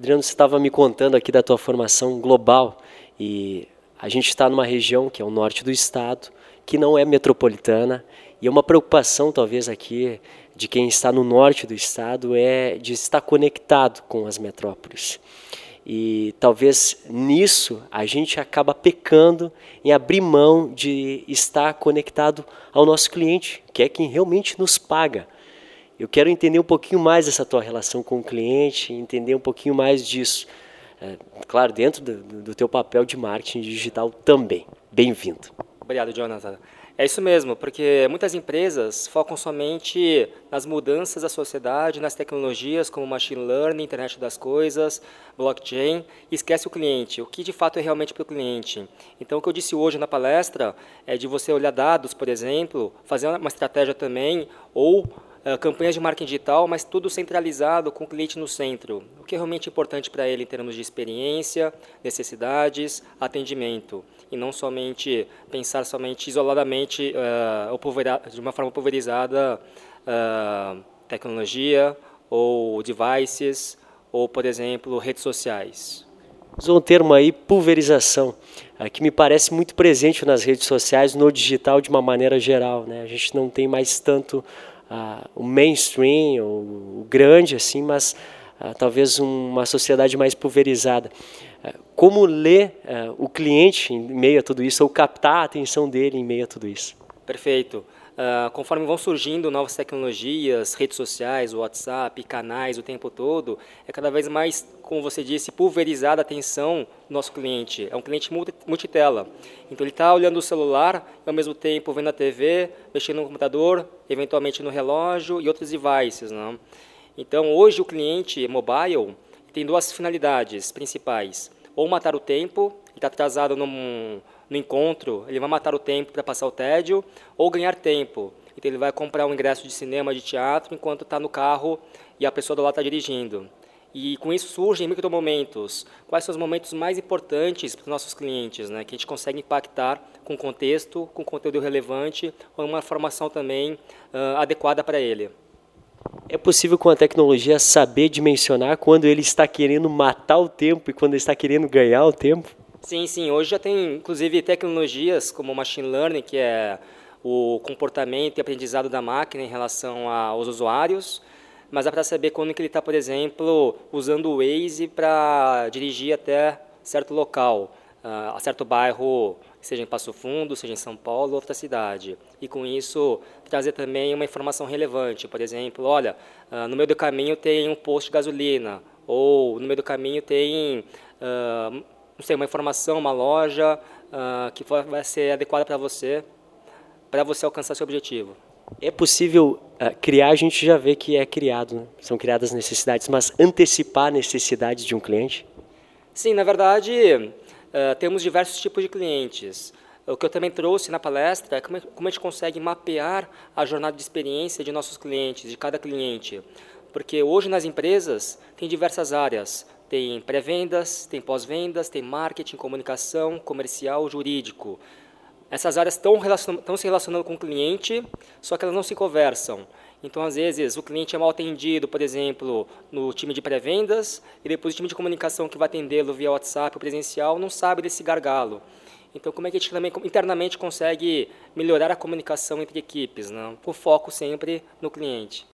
Adriano, você estava me contando aqui da tua formação global e a gente está numa região que é o norte do estado, que não é metropolitana e é uma preocupação talvez aqui de quem está no norte do estado é de estar conectado com as metrópoles. E talvez nisso a gente acaba pecando em abrir mão de estar conectado ao nosso cliente, que é quem realmente nos paga. Eu quero entender um pouquinho mais dessa tua relação com o cliente, entender um pouquinho mais disso. É, claro, dentro do, do teu papel de marketing digital também. Bem-vindo. Obrigado, Jonathan. É isso mesmo, porque muitas empresas focam somente nas mudanças da sociedade, nas tecnologias como machine learning, internet das coisas, blockchain, e esquece o cliente, o que de fato é realmente para o cliente. Então, o que eu disse hoje na palestra é de você olhar dados, por exemplo, fazer uma estratégia também, ou campanhas de marketing digital, mas tudo centralizado com o cliente no centro. O que é realmente importante para ele em termos de experiência, necessidades, atendimento. E não somente pensar somente isoladamente, uh, de uma forma pulverizada, uh, tecnologia ou devices, ou, por exemplo, redes sociais. Usou um termo aí, pulverização, que me parece muito presente nas redes sociais, no digital de uma maneira geral. Né? A gente não tem mais tanto o mainstream, o, o, grande, assim, mas talvez uma sociedade mais pulverizada. como ler o cliente em meio a tudo isso, ou captar a atenção dele em meio a tudo isso? Perfeito. Uh, conforme vão surgindo novas tecnologias, redes sociais, WhatsApp, canais o tempo todo, é cada vez mais, como você disse, pulverizada a atenção do nosso cliente. É um cliente multitela. Então ele está olhando o celular e ao mesmo tempo vendo a TV, mexendo no computador, eventualmente no relógio e outros devices. Não? Então hoje o cliente mobile tem duas finalidades principais. Ou matar o tempo, ele está atrasado num no encontro, ele vai matar o tempo para passar o tédio ou ganhar tempo. Então ele vai comprar um ingresso de cinema, de teatro, enquanto está no carro e a pessoa do lado está dirigindo. E com isso surgem micromomentos. Quais são os momentos mais importantes para os nossos clientes, né? que a gente consegue impactar com contexto, com conteúdo relevante, com uma formação também uh, adequada para ele. É possível com a tecnologia saber dimensionar quando ele está querendo matar o tempo e quando ele está querendo ganhar o tempo? Sim, sim. Hoje já tem, inclusive, tecnologias como machine learning, que é o comportamento e aprendizado da máquina em relação aos usuários, mas dá para saber quando que ele está, por exemplo, usando o Waze para dirigir até certo local, uh, a certo bairro, seja em Passo Fundo, seja em São Paulo, outra cidade. E com isso trazer também uma informação relevante, por exemplo, olha, uh, no meio do caminho tem um posto de gasolina, ou no meio do caminho tem uh, não sei, uma informação, uma loja uh, que vai ser adequada para você, para você alcançar seu objetivo. É possível uh, criar, a gente já vê que é criado, né? são criadas necessidades, mas antecipar necessidades de um cliente? Sim, na verdade, uh, temos diversos tipos de clientes. O que eu também trouxe na palestra é como a gente consegue mapear a jornada de experiência de nossos clientes, de cada cliente. Porque hoje nas empresas tem diversas áreas, tem pré-vendas, tem pós-vendas, tem marketing, comunicação, comercial, jurídico. Essas áreas estão, estão se relacionando com o cliente, só que elas não se conversam. Então, às vezes, o cliente é mal atendido, por exemplo, no time de pré-vendas, e depois o time de comunicação que vai atendê-lo via WhatsApp ou presencial não sabe desse gargalo. Então, como é que a gente também internamente consegue melhorar a comunicação entre equipes, né? com foco sempre no cliente?